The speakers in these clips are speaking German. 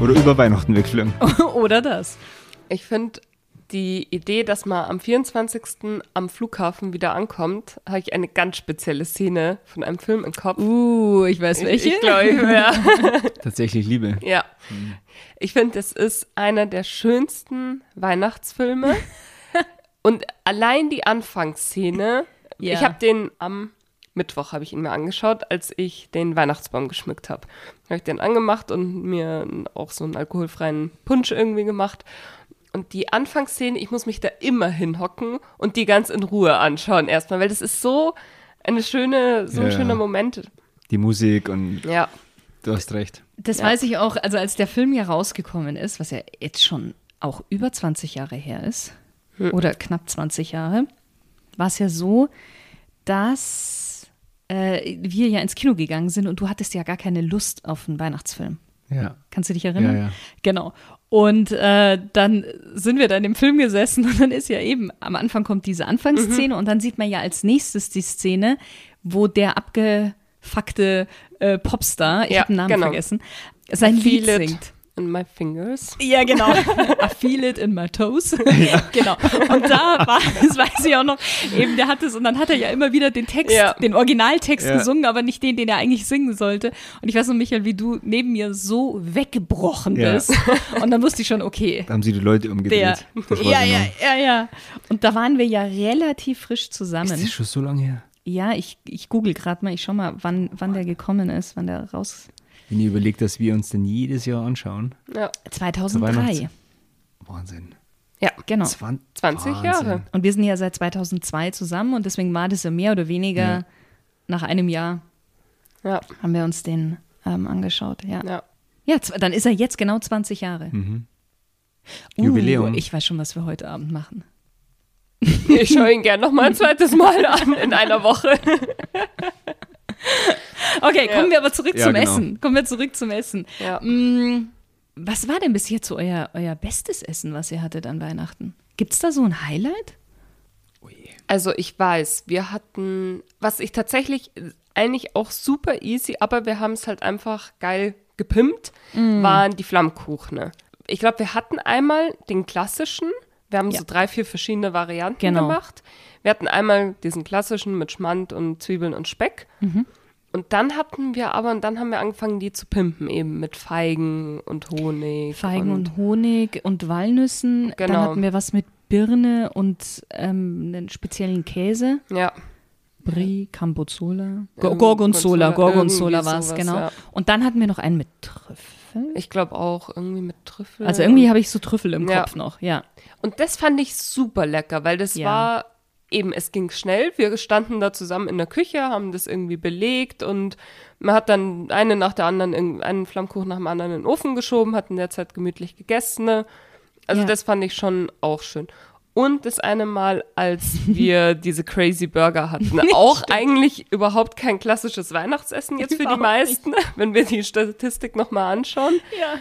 Oder über Weihnachten wegfliegen. Oder das. Ich finde die Idee, dass man am 24. am Flughafen wieder ankommt, habe ich eine ganz spezielle Szene von einem Film im Kopf. Uh, ich weiß welche. Ich, ich glaube, ja. Tatsächlich Liebe. Ja. Ich finde, es ist einer der schönsten Weihnachtsfilme. Und allein die Anfangsszene, Ja. ich habe den am Mittwoch habe ich ihn mir angeschaut, als ich den Weihnachtsbaum geschmückt habe. Habe ich den angemacht und mir auch so einen alkoholfreien Punsch irgendwie gemacht. Und die Anfangsszene, ich muss mich da immer hinhocken und die ganz in Ruhe anschauen erstmal, weil das ist so eine schöne, so ein Ja. schöner Moment. Die Musik und Ja. du hast recht. Das Ja. weiß ich auch, also als der Film ja rausgekommen ist, was ja jetzt schon auch über 20 Jahre her ist, oder knapp 20 Jahre, war es ja so, dass äh, wir ja ins Kino gegangen sind und du hattest ja gar keine Lust auf einen Weihnachtsfilm. Ja. Kannst du dich erinnern? Ja, ja. Genau. Und äh, dann sind wir da in dem Film gesessen und dann ist ja eben, am Anfang kommt diese Anfangsszene und dann sieht man ja als nächstes die Szene, wo der abgefuckte äh, Popstar, ich Ja, habe den Namen genau. vergessen, sein I Lied feel it singt. In my fingers. Ja, genau. I feel it in my toes. Genau. Und da war, das weiß ich auch noch, eben der hat es und dann hat er ja immer wieder den Text, Ja. den Originaltext Ja. gesungen, aber nicht den, den er eigentlich singen sollte. Und ich weiß noch, Michael, wie du neben mir so weggebrochen Ja. bist. Und dann wusste ich schon, okay. Da haben sie die Leute umgedreht. Ja, ja, noch. ja, ja. Und da waren wir ja relativ frisch Ist zusammen. das schon so lange her? Ja, ich, ich google gerade mal, ich schau mal, wann, wann der gekommen ist, wann der raus. Wenn ihr überlegt, dass wir uns den jedes Jahr anschauen. Ja. 2003. Weihnachts- Wahnsinn. Ja. Genau. Zwan 20 Wahnsinn. Jahre. Und wir sind ja seit 2002 zusammen und deswegen war das ja mehr oder weniger Ja. nach einem Jahr Ja. haben wir uns den ähm, angeschaut. Ja. Ja. ja, dann ist er jetzt genau 20 Jahre. Mhm. Uh, Jubiläum. ich weiß schon, was wir heute Abend machen. Ich schaue ihn gern noch mal ein zweites Mal an in einer Woche. Okay, Ja. kommen wir aber zurück Ja, zum genau. Essen. Kommen wir zurück zum Essen. Ja. Mm, was war denn bis jetzt so euer, euer bestes Essen, was ihr hattet an Weihnachten? Gibt es da so ein Highlight? Also ich weiß, wir hatten, was ich tatsächlich eigentlich auch super easy, aber wir haben es halt einfach geil gepimpt, waren die Flammkuchen. Ich glaube, wir hatten einmal den klassischen, wir haben Ja. so drei, vier verschiedene Varianten Genau. gemacht. Wir hatten einmal diesen klassischen mit Schmand und Zwiebeln und Speck. Und dann hatten wir aber, und dann haben wir angefangen, die zu pimpen, eben mit Feigen und Honig. Feigen und, Honig und Walnüssen. Dann Genau. hatten wir was mit Birne und ähm, einen speziellen Käse. Ja, Brie, Cambozola. Gorgonzola, Gorgonzola, Gorgonzola war es, genau. ja. Und dann hatten wir noch einen mit Trüffel. ich glaube auch irgendwie mit Trüffel. Also irgendwie habe ich so Trüffel im Ja. Kopf noch, ja. Und das fand ich super lecker, weil das Ja. war eben, es ging schnell. Wir standen da zusammen in der Küche, haben das irgendwie belegt und man hat dann eine nach der anderen, einen Flammkuchen nach dem anderen in den Ofen geschoben, hat in der Zeit gemütlich gegessen. ne? Also Ja. das fand ich schon auch schön. Und das eine Mal, als wir diese Crazy Burger hatten. Auch eigentlich überhaupt kein klassisches Weihnachtsessen jetzt für die meisten, wenn wir die Statistik nochmal anschauen. Ja.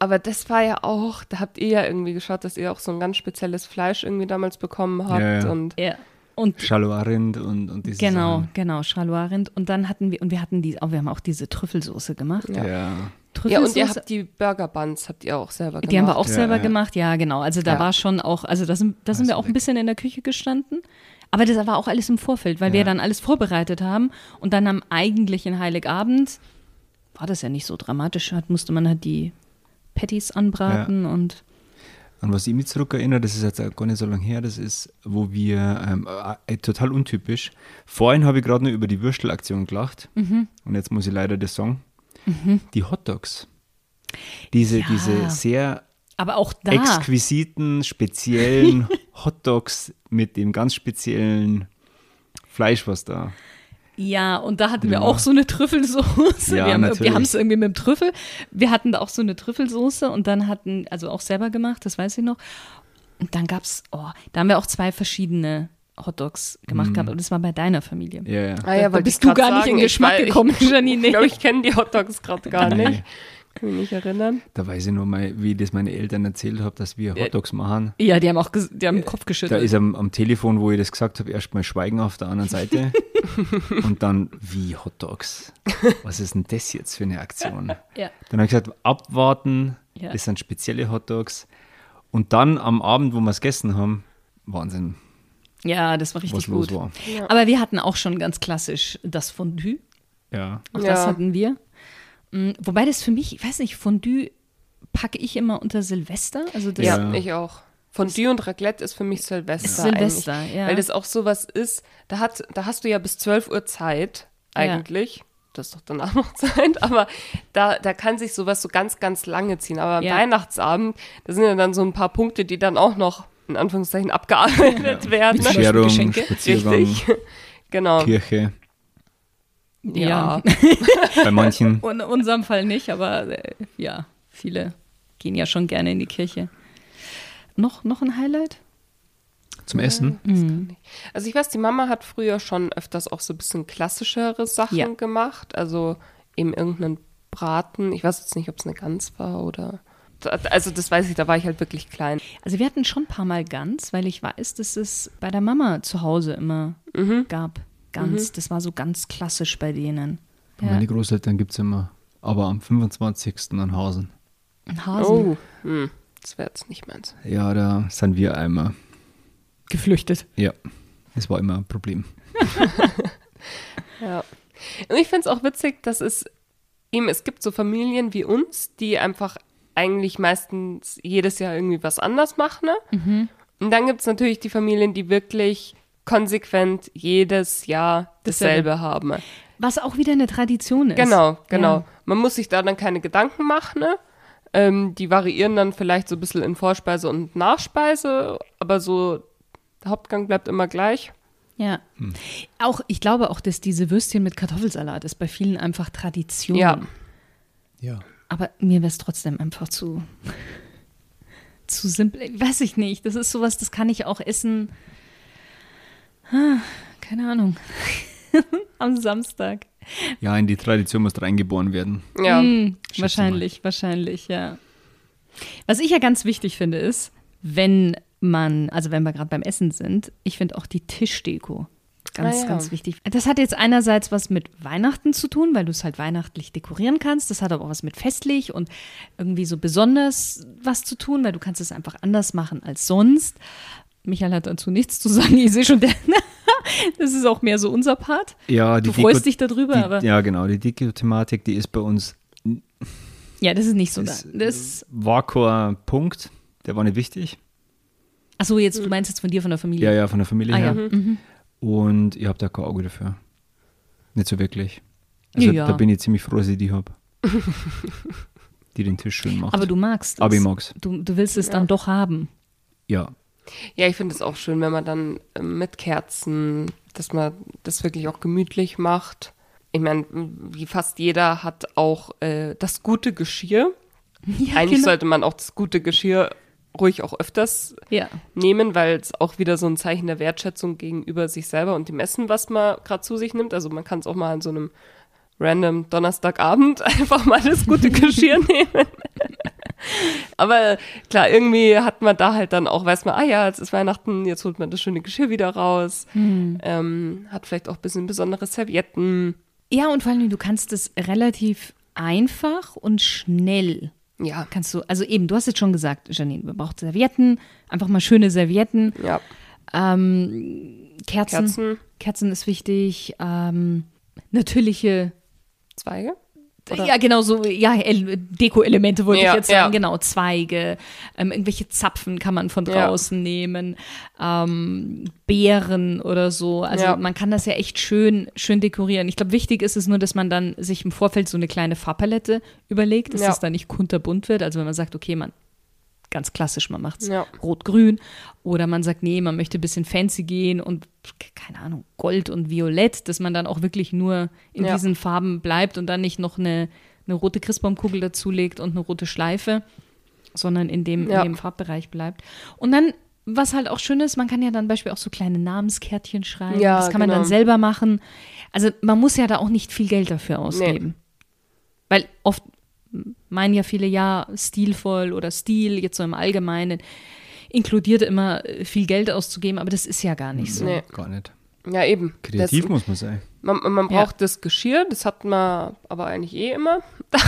Aber das war ja auch, da habt ihr ja irgendwie geschaut, dass ihr auch so ein ganz spezielles Fleisch irgendwie damals bekommen habt. Ja, ja. Und ja. Und Schalorind und, und diese genau, Sachen. genau, Charloirind. Und dann hatten wir, und wir hatten die, oh, wir haben auch diese Trüffelsoße gemacht. Ja. ja, Trüffelsoße. und ihr habt die Burger Buns, habt ihr auch selber gemacht. Die haben wir auch Ja, selber ja. gemacht, ja, genau. Also da Ja. war schon auch, also da sind, da sind wir auch ein bisschen in der Küche gestanden. Aber das war auch alles im Vorfeld, weil wir Ja. dann alles vorbereitet haben. Und dann am eigentlichen Heiligabend war das ja nicht so dramatisch. Hat, musste man halt die Patties anbraten und An was ich mich zurückerinnere, das ist jetzt auch gar nicht so lange her, das ist, wo wir, ähm, äh, total untypisch, vorhin habe ich gerade nur über die Würstelaktion gelacht Mhm. und jetzt muss ich leider das sagen, die Hotdogs. Diese, Ja. diese sehr aber auch da. exquisiten, speziellen Hotdogs mit dem ganz speziellen Fleisch, was da. Ja, und da hatten Drin wir auch so eine Trüffelsoße. Ja, wir haben natürlich. wir haben es irgendwie mit dem Trüffel. Wir hatten da auch so eine Trüffelsoße und dann hatten, also auch selber gemacht, das weiß ich noch. Und dann gab es, oh, da haben wir auch zwei verschiedene Hotdogs gemacht gehabt. Und das war bei deiner Familie. Ja, ja. Ah, ja, Da wollte bist du gar nicht in sagen. Geschmack ich, gekommen, ich, Janine. Ich glaube, ich kenne die Hotdogs gerade gar Nee. nicht. Kann mich nicht erinnern. Da weiß ich nur mal, wie ich das meine Eltern erzählt habe, dass wir Hotdogs machen. Ja, die haben auch die haben den Kopf Da geschüttelt. ist am, am Telefon, wo ich das gesagt habe, erstmal Schweigen auf der anderen Seite. und dann, wie Hotdogs? Was ist denn das jetzt für eine Aktion? ja. Dann habe ich gesagt, abwarten, Ja. das sind spezielle Hotdogs. Und dann am Abend, wo wir es gegessen haben, Wahnsinn, ja, das war richtig gut. war. Aber wir hatten auch schon ganz klassisch das Fondue. Ja. Auch Ja. das hatten wir. Mm, Wobei das für mich, ich weiß nicht, Fondue packe ich immer unter Silvester. Also das Ja, Ja. ich auch. Fondue und Raclette ist für mich Silvester. Ist Silvester, eigentlich. ja. Weil das auch sowas ist, da, hat, da hast du ja bis 12 Uhr Zeit, eigentlich. Das ist doch danach noch Zeit, aber da, da kann sich sowas so ganz, ganz lange ziehen. Aber am Ja. Weihnachtsabend, da sind ja dann so ein paar Punkte, die dann auch noch in Anführungszeichen abgearbeitet werden. Zum Beispiel Bescherung, Geschenke. Spaziergang, Richtig. Genau. Kirche, ja. bei manchen. In unserem Fall nicht, aber äh, ja, viele gehen ja schon gerne in die Kirche. Noch, noch ein Highlight? Zum Essen. Mhm. Also ich weiß, die Mama hat früher schon öfters auch so ein bisschen klassischere Sachen Ja. gemacht. Also eben irgendeinen Braten. Ich weiß jetzt nicht, ob es eine Gans war oder. Also das weiß ich, da war ich halt wirklich klein. Also wir hatten schon ein paar Mal Gans, weil ich weiß, dass es bei der Mama zu Hause immer gab. Gans, das war so ganz klassisch bei denen. Bei Ja. Meine Großeltern gibt es immer. Aber am 25. an Hausen. Ein Hasen. Oh, hm, das wäre jetzt nicht meins. Ja, da sind wir einmal. Geflüchtet. Ja, das war immer ein Problem. Ja. Und ich finde es auch witzig, dass es eben, es gibt so Familien wie uns, die einfach eigentlich meistens jedes Jahr irgendwie was anders machen. Ne? Und dann gibt es natürlich die Familien, die wirklich konsequent jedes Jahr Dasselbe. haben. Was auch wieder eine Tradition ist. Genau, genau. Ja. Man muss sich da dann keine Gedanken machen. Ne? Ähm, die variieren dann vielleicht so ein bisschen in Vorspeise und Nachspeise, aber so der Hauptgang bleibt immer gleich. Ja. Hm. Auch, ich glaube auch, dass diese Würstchen mit Kartoffelsalat ist bei vielen einfach Tradition. Ja. Ja. Aber mir wäre es trotzdem einfach zu, zu simpel. Weiß ich nicht. Das ist sowas, das kann ich auch essen. Ah, keine Ahnung. Am Samstag. Ja, in die Tradition muss reingeboren werden. Ja. Hm, schätze wahrscheinlich, wahrscheinlich, ja. Was ich ja ganz wichtig finde, ist, wenn man, also wenn wir gerade beim Essen sind, ich finde auch die Tischdeko ganz, Ah ja. ganz wichtig. Das hat jetzt einerseits was mit Weihnachten zu tun, weil du es halt weihnachtlich dekorieren kannst. Das hat aber auch was mit festlich und irgendwie so besonders was zu tun, weil du kannst es einfach anders machen als sonst. Michael hat dazu nichts zu sagen. Ich sehe schon, der, das ist auch mehr so unser Part. Ja, die Du freust Deko- dich darüber, die, aber Ja, genau. Die Deko-Thematik, die ist bei uns. ja, das ist nicht so. Das, da. Das, war kein Punkt. Der war nicht wichtig. Achso, jetzt, du meinst jetzt von dir, von der Familie. Ja, ja, von der Familie Ah, ja. her. Mhm. Und ich habe da kein Auge dafür. Nicht so wirklich. Also Ja. da bin ich ziemlich froh, dass ich die habe. die den Tisch schön macht. Aber du magst es. Aber ich mag's. Du, du willst es dann doch haben. Ja. Ja, ich finde es auch schön, wenn man dann ähm, mit Kerzen, dass man das wirklich auch gemütlich macht. Ich meine, wie fast jeder hat auch äh, das gute Geschirr. Ja, Eigentlich genau. sollte man auch das gute Geschirr ruhig auch öfters Ja. nehmen, weil es auch wieder so ein Zeichen der Wertschätzung gegenüber sich selber und dem Essen, was man gerade zu sich nimmt. Also man kann es auch mal an so einem random Donnerstagabend einfach mal das gute Geschirr nehmen. Aber klar, irgendwie hat man da halt dann auch, weiß man, ah ja, jetzt ist Weihnachten, jetzt holt man das schöne Geschirr wieder raus. Ähm, hat vielleicht auch ein bisschen besondere Servietten. Ja, und vor allem, du kannst es relativ einfach und schnell Ja, kannst du, also eben, du hast jetzt schon gesagt, Janine, wir brauchen Servietten, einfach mal schöne Servietten, ja. ähm, Kerzen, Kerzen, Kerzen, ist wichtig, ähm, natürliche, Zweige. Oder? ja genau so, ja, El- Deko-Elemente wollte Ja, ich jetzt sagen, ja. genau, Zweige, ähm, irgendwelche Zapfen kann man von Ja. draußen nehmen, ähm, Beeren oder so, also Ja. man kann das ja echt schön, schön dekorieren. Ich glaube, wichtig ist es nur, dass man dann sich im Vorfeld so eine kleine Farbpalette überlegt, dass Ja. das dann nicht kunterbunt wird, also wenn man sagt, okay, man ganz klassisch, man macht es Ja. rot-grün oder man sagt, nee, man möchte ein bisschen fancy gehen und keine Ahnung, Gold und Violett, dass man dann auch wirklich nur in Ja. diesen Farben bleibt und dann nicht noch eine, eine rote Christbaumkugel dazulegt und eine rote Schleife, sondern in dem, Ja. in dem Farbbereich bleibt. Und dann, was halt auch schön ist, man kann ja dann beispielsweise auch so kleine Namenskärtchen schreiben. Ja, das kann man genau. dann selber machen. Also man muss ja da auch nicht viel Geld dafür ausgeben. Weil oft meinen ja viele, ja, stilvoll oder Stil, jetzt so im Allgemeinen, inkludiert immer äh, viel Geld auszugeben, aber das ist ja gar nicht so. Nee. Gar nicht. Ja, eben. Kreativ Das, muss man sein. man man Ja. braucht das Geschirr, das hat man aber eigentlich eh immer.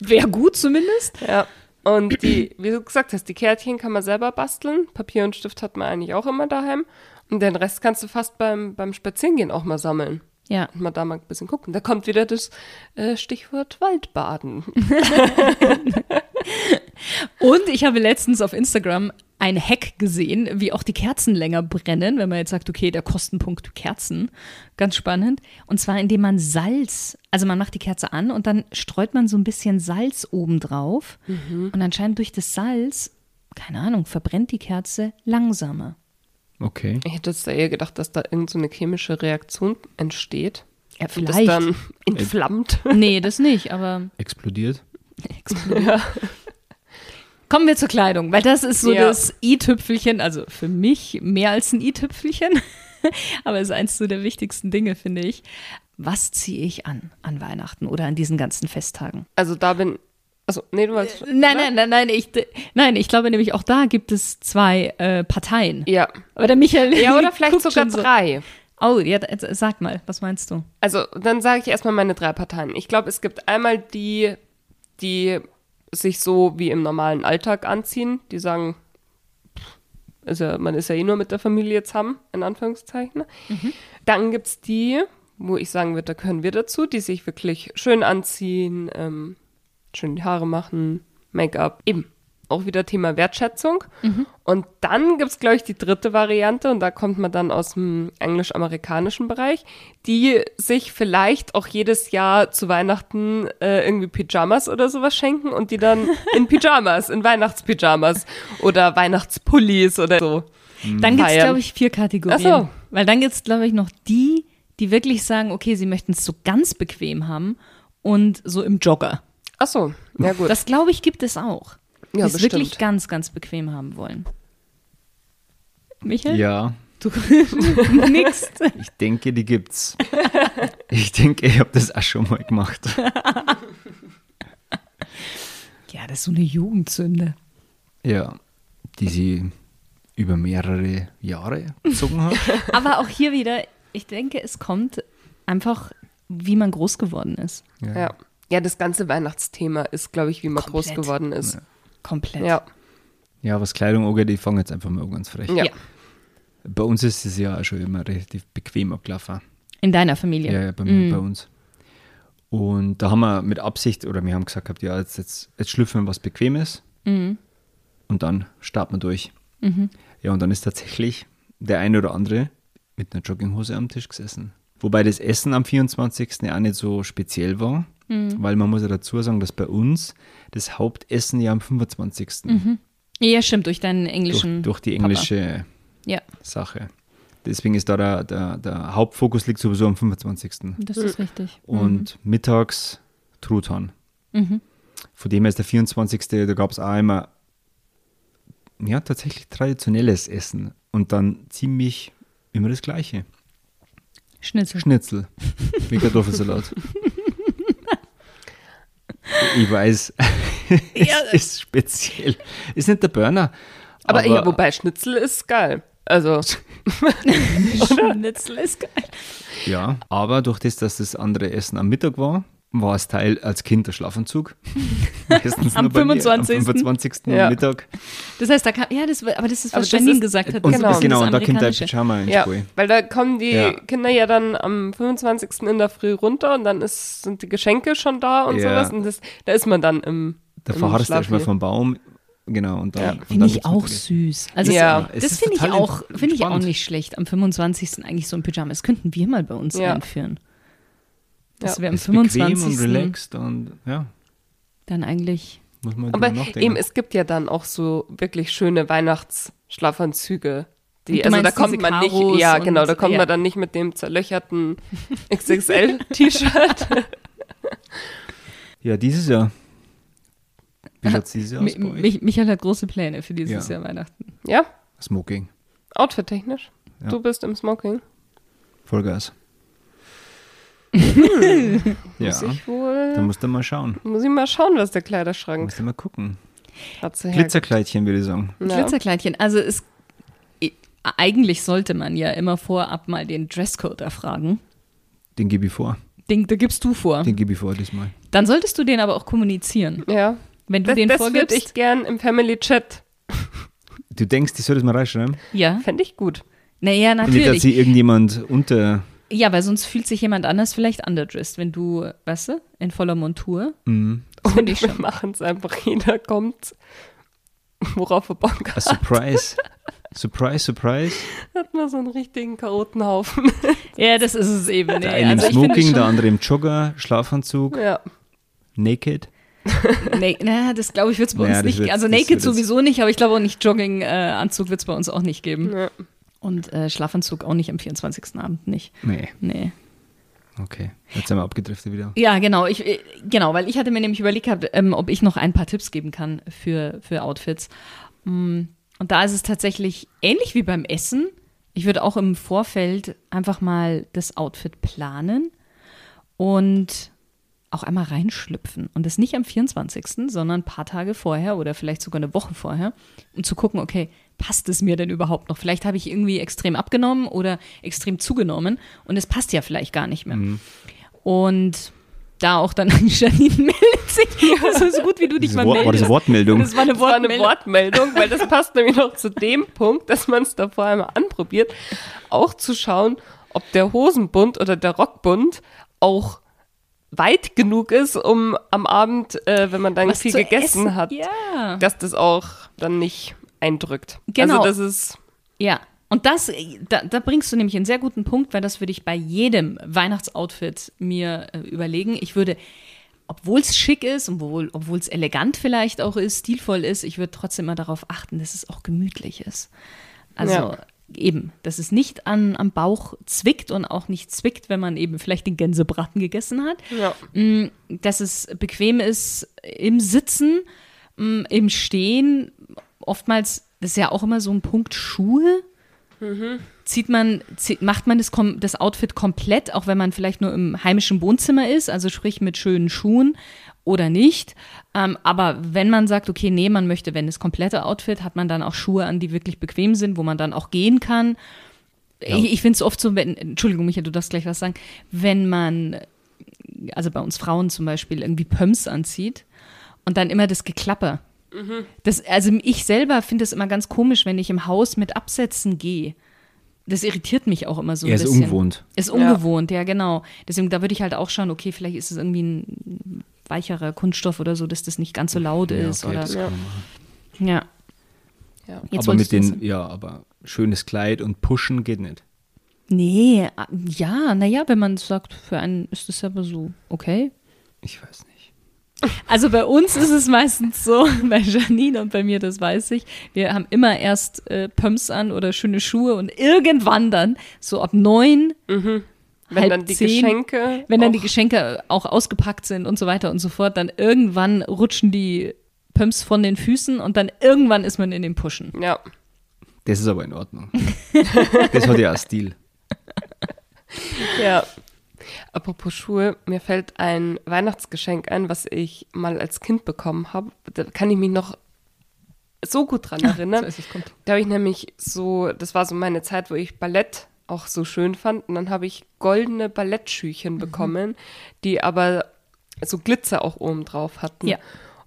Wäre gut zumindest. Ja. Und die, wie du gesagt hast, die Kärtchen kann man selber basteln. Papier und Stift hat man eigentlich auch immer daheim. Und den Rest kannst du fast beim, beim Spazierengehen auch mal sammeln. Ja. Und mal da mal ein bisschen gucken. Da kommt wieder das äh, Stichwort Waldbaden. Und ich habe letztens auf Instagram ein Hack gesehen, wie auch die Kerzen länger brennen, wenn man jetzt sagt, okay, der Kostenpunkt Kerzen, ganz spannend. Und zwar indem man Salz, also man macht die Kerze an und dann streut man so ein bisschen Salz oben drauf. Und anscheinend durch das Salz, keine Ahnung, verbrennt die Kerze langsamer. Okay. Ich hätte jetzt da eher gedacht, dass da irgend so eine chemische Reaktion entsteht. Ja, Und das vielleicht. dann entflammt. Nee, das nicht, aber Explodiert. Kommen wir zur Kleidung, weil das ist so Ja. das i-Tüpfelchen, also für mich mehr als ein i-Tüpfelchen, aber es ist eins so der wichtigsten Dinge, finde ich. Was ziehe ich an an Weihnachten oder an diesen ganzen Festtagen? Also da bin. Also, nee, du wolltest. Nein, nein, nein, nein, ich, nein, ich glaube nämlich auch da gibt es zwei äh, Parteien. Ja. Aber der Michael. Ja, oder vielleicht sogar schon so. drei. Oh, ja, äh, sag mal, was meinst du? Also, dann sage ich erstmal meine drei Parteien. Ich glaube, es gibt einmal die, die sich so wie im normalen Alltag anziehen, die sagen, ist ja, man ist ja eh nur mit der Familie zusammen, in Anführungszeichen. Dann gibt es die, wo ich sagen würde, da können wir dazu, die sich wirklich schön anziehen, ähm, schön die Haare machen, Make-up, eben. Auch wieder Thema Wertschätzung. Und dann gibt es, glaube ich, die dritte Variante, und da kommt man dann aus dem englisch-amerikanischen Bereich, die sich vielleicht auch jedes Jahr zu Weihnachten äh, irgendwie Pyjamas oder sowas schenken und die dann in Pyjamas, in Weihnachtspyjamas oder Weihnachtspullis oder so. Dann gibt es, glaube ich, vier Kategorien. Ach so. Weil dann gibt es, glaube ich, noch die, die wirklich sagen, okay, sie möchten es so ganz bequem haben und so im Jogger. Ach so, ja gut. Das, glaube ich, gibt es auch. Die Ja, es bestimmt. wirklich ganz, ganz bequem haben wollen. Michael? Ja, Du nix. ich denke, die gibt's. Ich denke, ich habe das auch schon mal gemacht. Ja, das ist so eine Jugendsünde. Ja, die sie über mehrere Jahre gezogen hat. Aber auch hier wieder, ich denke, es kommt einfach, wie man groß geworden ist. ja. ja, das ganze Weihnachtsthema ist, glaube ich, wie man groß Komplett. geworden ist. Komplett. Ja. Ja, was Kleidung angeht, ich fange jetzt einfach mal an, ganz frech. Ja. Ja. Bei uns ist es ja auch schon immer relativ bequem abgelaufen. In deiner Familie. Ja, ja bei, mir, bei uns. Und da haben wir mit Absicht, oder wir haben gesagt, gehabt, ja, jetzt, jetzt, jetzt schlüpfen wir was Bequemes und dann starten wir durch. Ja, und dann ist tatsächlich der eine oder andere mit einer Jogginghose am Tisch gesessen. Wobei das Essen am 24. ja auch nicht so speziell war, weil man muss ja dazu sagen, dass bei uns das Hauptessen ja am 25. Ja, stimmt, durch deinen Durch, englischen. durch die Papa. englische Ja, Sache. Deswegen ist da der, der, der Hauptfokus liegt sowieso am 25. das ist richtig. Und mittags Truthahn. Mhm. Von dem her ist der 24. Da gab es auch immer, ja, tatsächlich traditionelles Essen. Und dann ziemlich immer das Gleiche. Schnitzel. Schnitzel mit Kartoffelsalat. ich weiß, Ja, es ist speziell. Ist nicht der Burner. Aber, ja, wobei Schnitzel ist geil. Also, Schnitzel ist geil. Ja, aber durch das, dass das andere Essen am Mittag war, war es Teil als Kind der Schlafanzug. Meistens Am nur bei mir, 25.. Am 25. Ja. Mittag. Das heißt, da kam, ja, das, war- aber das ist, was das Janine ist- gesagt hat. Und, das ist Genau. bisschen genau, das und da kommt der. Pyjama ins ja, Spiel. weil da kommen die Ja. Kinder ja dann am 25. in der Früh runter und dann ist, sind die Geschenke schon da und Ja. sowas. Und das, da ist man dann im. Da verharrst du erstmal vom Baum. Genau, und dann. Ja. Finde ich auch süß. Also Ja. Das ist finde ich auch, finde ich auch nicht schlecht. Am 25. eigentlich so ein Pyjama. Das könnten wir mal bei uns Ja. einführen. Dass Ja. wir am Ist bequem 25. und relaxed und ja, dann eigentlich. muss man Aber eben, es gibt ja dann auch so wirklich schöne Weihnachtsschlafanzüge. Die, also da kommt man nicht, Karos ja und- genau, da kommt ja. man dann nicht mit dem zerlöcherten XXL-T-Shirt. ja, dieses Jahr. Wie schaut es dieses Jahr aus bei euch? Mich, Michael hat große Pläne für dieses Ja. Jahr Weihnachten. ja, Smoking. outfit-technisch. Ja. Du bist im Smoking. Vollgas. Muss Ja, ich wohl. da musst du mal schauen. Muss ich mal schauen, was der Kleiderschrank Musst du mal gucken. Glitzerkleidchen, würde ich sagen. Ja. Glitzerkleidchen. Also es, eigentlich sollte man ja immer vorab mal den Dresscode erfragen. Den gebe ich vor. Den, da gibst du vor. Den gebe ich vor diesmal. Dann solltest du den aber auch kommunizieren. Ja. Wenn du Das, den das würde vorgibst. ich gern im Family Chat. Du denkst, ich soll das mal reinschreiben? ja. Fände ich gut. Naja, Nicht, dass natürlich. sie irgendjemand unter. Ja, weil sonst fühlt sich jemand anders vielleicht underdressed, wenn du, weißt du, in voller Montur. Mhm. Und ich wir machen es einfach. Jeder kommt, worauf er Bock A hat. Surprise. surprise, surprise. Hat man so einen richtigen Chaotenhaufen. Ja, das ist es eben. Nee. Der eine im also finde Smoking, der andere im Jogger, Schlafanzug, ja. naked. Nee, na, das glaube ich wird es bei Naja, uns nicht. wird- also Naked sowieso nicht, aber ich glaube auch nicht Jogginganzug wird es bei uns auch nicht geben. ja. Und äh, Schlafanzug auch nicht am 24. Abend nicht. Nee, Nee. okay. Jetzt sind wir abgedriftet wieder. Ja, genau. Ich, äh, genau, weil ich hatte mir nämlich überlegt gehabt, ähm, ob ich noch ein paar Tipps geben kann für, für Outfits. Mm, Und da ist es tatsächlich ähnlich wie beim Essen. Ich würde auch im Vorfeld einfach mal das Outfit planen und auch einmal reinschlüpfen. Und das nicht am 24., sondern ein paar Tage vorher oder vielleicht sogar eine Woche vorher, um zu gucken, okay, passt es mir denn überhaupt noch? Vielleicht habe ich irgendwie extrem abgenommen oder extrem zugenommen und es passt ja vielleicht gar nicht mehr. Und da auch dann Janine meldet sich. Das ist so gut, wie du dich Diese mal Wort, war meldest. das eine Wortmeldung? Das war eine Das war eine Wortmeldung. Weil das passt nämlich noch zu dem Punkt, dass man es davor einmal anprobiert, auch zu schauen, ob der Hosenbund oder der Rockbund auch weit genug ist, um am Abend, äh, wenn man dann Was viel gegessen essen. hat, Ja. dass das auch dann nicht eindrückt. Genau. Also das ist Ja. Und das, da, da bringst du nämlich einen sehr guten Punkt, weil das würde ich bei jedem Weihnachtsoutfit mir äh, überlegen. Ich würde, obwohl es schick ist und obwohl es elegant vielleicht auch ist, stilvoll ist, ich würde trotzdem mal darauf achten, dass es auch gemütlich ist. Also Ja. eben, dass es nicht an, am Bauch zwickt und auch nicht zwickt, wenn man eben vielleicht den Gänsebraten gegessen hat. ja. Mm, dass es bequem ist im Sitzen, mm, im Stehen. Oftmals, das ist ja auch immer so ein Punkt Schuhe. Zieht man, zieht, macht man das, das Outfit komplett, auch wenn man vielleicht nur im heimischen Wohnzimmer ist, also sprich mit schönen Schuhen oder nicht. Ähm, aber wenn man sagt, okay, nee, man möchte, wenn das komplette Outfit, hat man dann auch Schuhe an, die wirklich bequem sind, wo man dann auch gehen kann. Ich, ich finde es oft so, wenn, Entschuldigung, Michael, du darfst gleich was sagen, wenn man, also bei uns Frauen zum Beispiel, irgendwie Pumps anzieht und dann immer das Geklapper. Das, also ich selber finde es immer ganz komisch, wenn ich im Haus mit Absätzen gehe. Das irritiert mich auch immer so ein Er ist bisschen. ungewohnt. Ist ungewohnt, ja. genau. Deswegen, da würde ich halt auch schauen, okay, vielleicht ist es irgendwie ein weicherer Kunststoff oder so, dass das nicht ganz so laut Ja, ist. okay, oder, das Ja. kann man machen. ja. Ja. Jetzt aber mit den, ja, aber schönes Kleid und pushen geht nicht. Nee, ah, ja, naja, wenn man sagt, für einen ist das aber so, okay. Ich weiß nicht. Also bei uns ist es meistens so, bei Janine und bei mir, das weiß ich, wir haben immer erst äh, Pumps an oder schöne Schuhe und irgendwann dann, so ab neun, Wenn halb dann die zehn, Geschenke. wenn dann auch- die Geschenke auch ausgepackt sind und so weiter und so fort, dann irgendwann rutschen die Pumps von den Füßen und dann irgendwann ist man in den Pushen. Ja. Das ist aber in Ordnung. das hat ja auch Stil. Ja. Apropos Schuhe, mir fällt ein Weihnachtsgeschenk ein, was ich mal als Kind bekommen habe. Da kann ich mich noch so gut dran erinnern. weiß ich, kommt. Da habe ich nämlich so, das war so meine Zeit, wo ich Ballett auch so schön fand. Und dann habe ich goldene Ballettschüchen bekommen, die aber so Glitzer auch oben drauf hatten. Ja.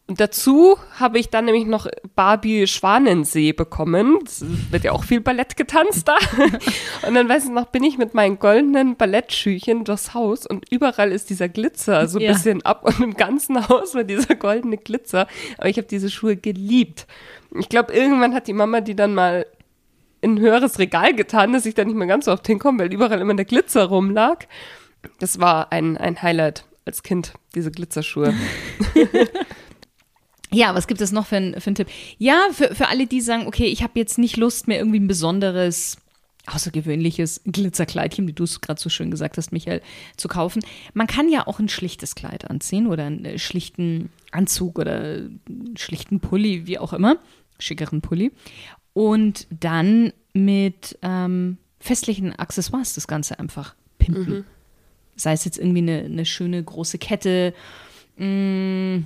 Und dazu habe ich dann nämlich noch Barbie Schwanensee bekommen. Es wird ja auch viel Ballett getanzt da. Und dann weiß ich noch, bin ich mit meinen goldenen Ballettschüchen durchs Haus und überall ist dieser Glitzer so ein Ja. bisschen ab und im ganzen Haus war dieser goldene Glitzer. Aber ich habe diese Schuhe geliebt. Ich glaube, irgendwann hat die Mama die dann mal in ein höheres Regal getan, dass ich da nicht mehr ganz so oft hinkomme, weil überall immer der Glitzer rumlag. Das war ein, ein Highlight als Kind, diese Glitzerschuhe. Ja, was gibt es noch für, ein, für einen Tipp? Ja, für, für alle, die sagen, okay, ich habe jetzt nicht Lust mehr irgendwie ein besonderes, außergewöhnliches Glitzerkleidchen, wie du es gerade so schön gesagt hast, Michael, zu kaufen. Man kann ja auch ein schlichtes Kleid anziehen oder einen äh, schlichten Anzug oder einen schlichten Pulli, wie auch immer, schickeren Pulli. Und dann mit ähm, festlichen Accessoires das Ganze einfach pimpen. Sei es jetzt irgendwie eine, eine schöne große Kette, mh,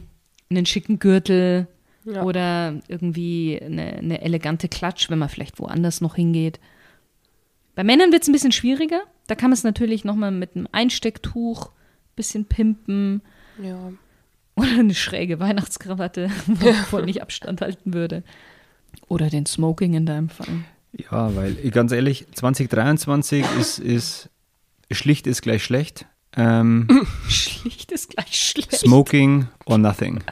einen schicken Gürtel Ja. oder irgendwie eine, eine elegante Klatsch, wenn man vielleicht woanders noch hingeht. Bei Männern wird es ein bisschen schwieriger. Da kann man es natürlich nochmal mit einem Einstecktuch bisschen pimpen Ja. oder eine schräge Weihnachtskrawatte, wovon nicht Abstand halten würde. Oder den Smoking in deinem Fall. Ja, weil ganz ehrlich, 2023 ist, ist schlicht ist gleich schlecht. Ähm, Schlicht ist gleich schlecht. smoking or nothing.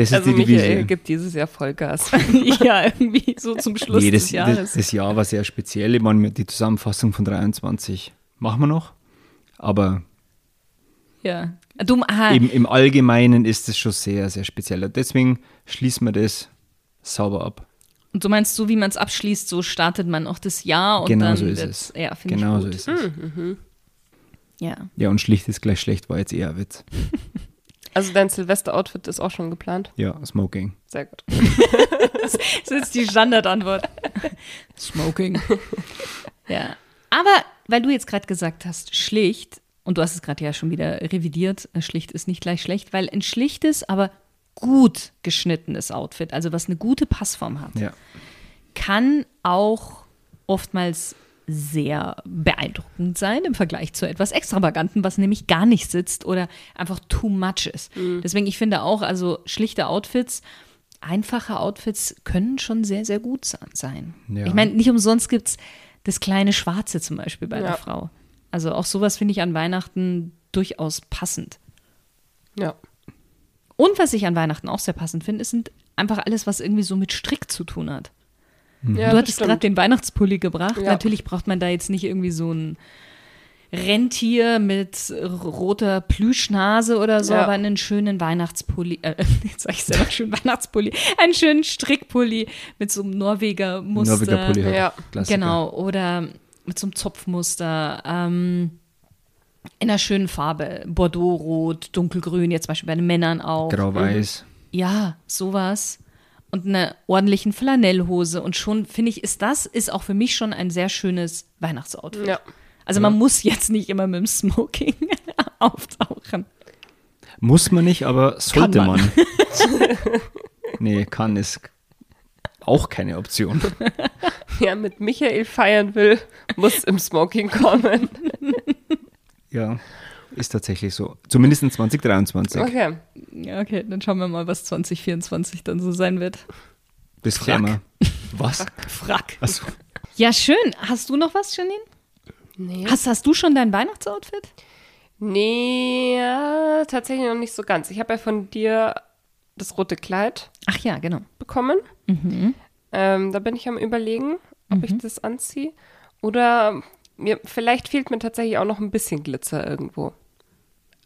Das ist Also die Michael Devise. gibt dieses Jahr Vollgas. ja, irgendwie so zum Schluss Nee, das, des Jahres. das, das Jahr war sehr speziell. Ich meine, die Zusammenfassung von 23 machen wir noch. Aber ja. Du, im, im Allgemeinen ist es schon sehr, sehr speziell. Deswegen schließen wir das sauber ab. und du meinst, so wie man es abschließt, so startet man auch das Jahr und Genau dann so ist es. Ja, finde Genau ich so ist es. Ja. Ja, und schlicht ist gleich schlecht war jetzt eher ein Witz. Also dein Silvester-Outfit ist auch schon geplant. Ja, Smoking. Sehr gut. Das ist jetzt die Standardantwort. Smoking. ja. Aber weil du jetzt gerade gesagt hast, schlicht, und du hast es gerade ja schon wieder revidiert, äh, schlicht ist nicht gleich schlecht, weil ein schlichtes, aber gut geschnittenes Outfit, also was eine gute Passform hat, Ja. kann auch oftmals sehr beeindruckend sein im Vergleich zu etwas Extravaganten, was nämlich gar nicht sitzt oder einfach too much ist. Deswegen, ich finde auch, also schlichte Outfits, einfache Outfits können schon sehr, sehr gut se- sein. Ja. Ich meine, nicht umsonst gibt es das kleine Schwarze zum Beispiel bei der Ja. Frau. Also auch sowas finde ich an Weihnachten durchaus passend. Ja. Und was ich an Weihnachten auch sehr passend finde, sind einfach alles, was irgendwie so mit Strick zu tun hat. Ja du hattest gerade den Weihnachtspulli gebracht. Ja. Natürlich braucht man da jetzt nicht irgendwie so ein Rentier mit roter Plüschnase oder so, Ja. aber einen schönen Weihnachtspulli, äh, jetzt sag ich selber schön Weihnachtspulli, einen schönen Strickpulli mit so einem Norweger Muster. Norweger Pulli halt. Ja. Klassiker. Genau, oder mit so einem Zopfmuster, ähm, in einer schönen Farbe, Bordeaux-Rot, Dunkelgrün, jetzt zum Beispiel bei den Männern auch. Grau-Weiß. Ja, sowas. Und einer ordentlichen Flanellhose. Und schon, finde ich, ist das, ist auch für mich schon ein sehr schönes Weihnachtsoutfit. Ja. Also man muss jetzt nicht immer mit dem Smoking auftauchen. Muss man nicht, aber sollte Kann man. man. nee, kann ist auch keine Option. Wer mit Michael feiern will, muss im Smoking kommen. Ja, ist tatsächlich so. Zumindest in 2023. Okay. Ja, okay, dann schauen wir mal, was 2024 dann so sein wird. Bis Klammer. Was? Frack. Achso. Ja, schön. Hast du noch was, Janine? Nee. Hast, hast du schon dein Weihnachtsoutfit? Nee, ja, tatsächlich noch nicht so ganz. Ich habe ja von dir das rote Kleid Ach ja, genau. bekommen. Ähm, da bin ich am überlegen, ob ich das anziehe. Oder mir, vielleicht fehlt mir tatsächlich auch noch ein bisschen Glitzer irgendwo.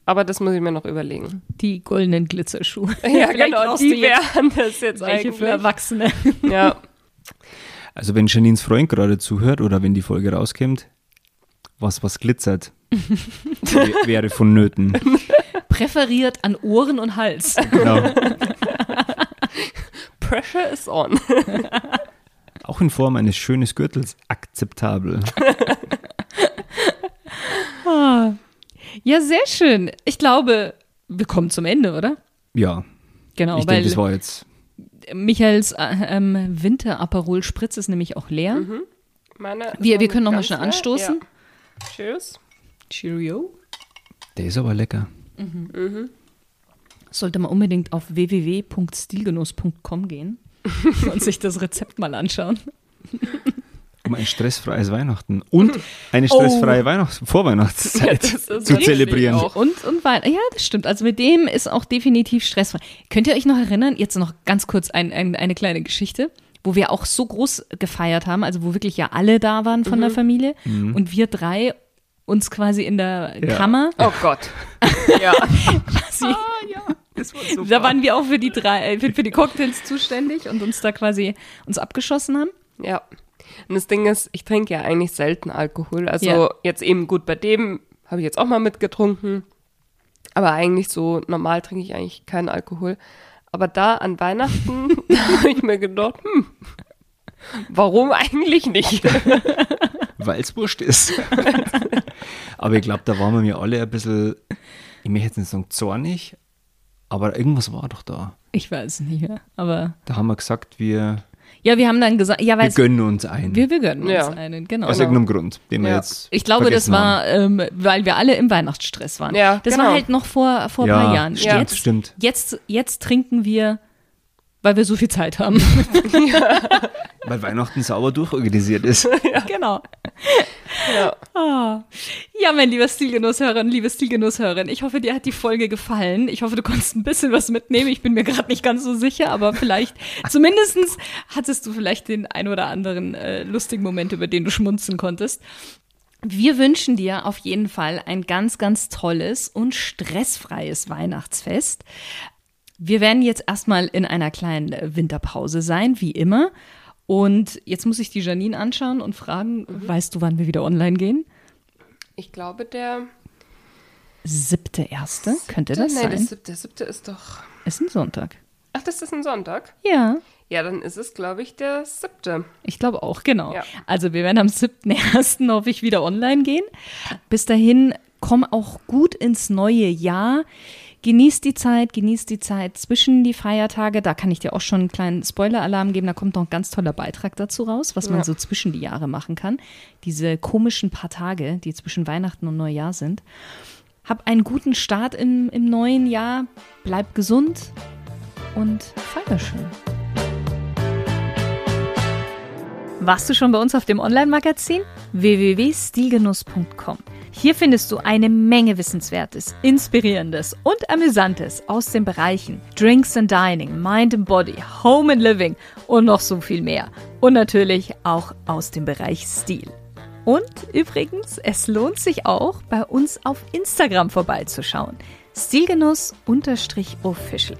Aber das muss ich mir noch überlegen. Die goldenen Glitzerschuhe. Ja, genau, die wären das jetzt welche eigentlich. für Erwachsene. Ja, Also wenn Janines Freund gerade zuhört oder wenn die Folge rauskommt, was was glitzert, wär- wäre vonnöten. Präferiert an Ohren und Hals. Genau. Pressure is on. Auch in Form eines schönen Gürtels akzeptabel. Ja, sehr schön. Ich glaube, wir kommen zum Ende, oder? Ja, Genau, ich weil denke, das war jetzt. Michaels äh, ähm, Winter-Aperol Spritz ist nämlich auch leer. Meine ist Wir- wir können noch mal ganz schnell leer. anstoßen. Ja. Cheers. Cheerio. Der ist aber lecker. Sollte man unbedingt auf www.stilgenuss.com gehen und sich das Rezept mal anschauen. Um ein stressfreies Weihnachten und eine stressfreie Weihnachts Vorweihnachtszeit ist zu zelebrieren. auch. Und, und. Ja, das stimmt. Also mit dem ist auch definitiv stressfrei. Könnt ihr euch noch erinnern, jetzt noch ganz kurz ein, ein, eine kleine Geschichte, wo wir auch so groß gefeiert haben, also wo wirklich ja alle da waren von der Familie und wir drei uns quasi in der Ja. Kammer, Oh Gott. Ja. quasi, da waren wir auch für die drei, äh, für, für die Cocktails zuständig und uns da quasi uns abgeschossen haben. Ja. Und das Ding ist, ich trinke ja eigentlich selten Alkohol. Also Ja. jetzt eben gut bei dem habe ich jetzt auch mal mitgetrunken. Aber eigentlich so normal trinke ich eigentlich keinen Alkohol. Aber da an Weihnachten da habe ich mir gedacht, hm, warum eigentlich nicht? Weil es wurscht ist. Aber ich glaube, da waren wir mir alle ein bisschen, ich möchte jetzt nicht sagen zornig, aber irgendwas war doch da. Ich weiß nicht mehr, aber. Da haben wir gesagt, wir, Ja, wir haben dann gesagt, ja, weil wir gönnen uns ein. wir, wir gönnen uns Ja. einen, genau. Aus irgendeinem Grund, den wir Ja. jetzt. Ich glaube, das war, ähm, weil wir alle im Weihnachtsstress waren. Ja, das genau. war halt noch vor, vor ein paar Jahren. stimmt, jetzt, stimmt. Jetzt, jetzt trinken wir, weil wir so viel Zeit haben. Weil Weihnachten sauber durchorganisiert ist. genau. Ja. Ah. Ja, mein lieber Stilgenusshörerin, liebe Stilgenusshörerin, ich hoffe, dir hat die Folge gefallen. Ich hoffe, du konntest ein bisschen was mitnehmen. Ich bin mir gerade nicht ganz so sicher, aber vielleicht, zumindestens hattest du vielleicht den ein oder anderen äh, lustigen Moment, über den du schmunzen konntest. Wir wünschen dir auf jeden Fall ein ganz, ganz tolles und stressfreies Weihnachtsfest. Wir werden jetzt erstmal in einer kleinen Winterpause sein, wie immer. Und jetzt muss ich die Janine anschauen und fragen, weißt du, wann wir wieder online gehen? Ich glaube, der. Siebte erste, könnte das nee, sein? Siebte, der siebte ist doch. ist ein Sonntag. Ach, das ist ein Sonntag? Ja, Ja, dann ist es, glaube ich, der siebte. ich glaube auch, genau. Ja. Also wir werden am 7.1. hoffe ich wieder online gehen. Bis dahin, komm auch gut ins neue Jahr. Genießt die Zeit, genießt die Zeit zwischen die Feiertage. Da kann ich dir auch schon einen kleinen Spoiler-Alarm geben. Da kommt noch ein ganz toller Beitrag dazu raus, was man Ja. so zwischen die Jahre machen kann. Diese komischen paar Tage, die zwischen Weihnachten und Neujahr sind. Hab einen guten Start im, im neuen Jahr. Bleib gesund und feier schön. Warst du schon bei uns auf dem Online-Magazin? www.stilgenuss.com. Hier findest du eine Menge Wissenswertes, Inspirierendes und Amüsantes aus den Bereichen Drinks and Dining, Mind and Body, Home and Living und noch so viel mehr. Und natürlich auch aus dem Bereich Stil. Und übrigens, es lohnt sich auch, bei uns auf Instagram vorbeizuschauen. Stilgenuss-official.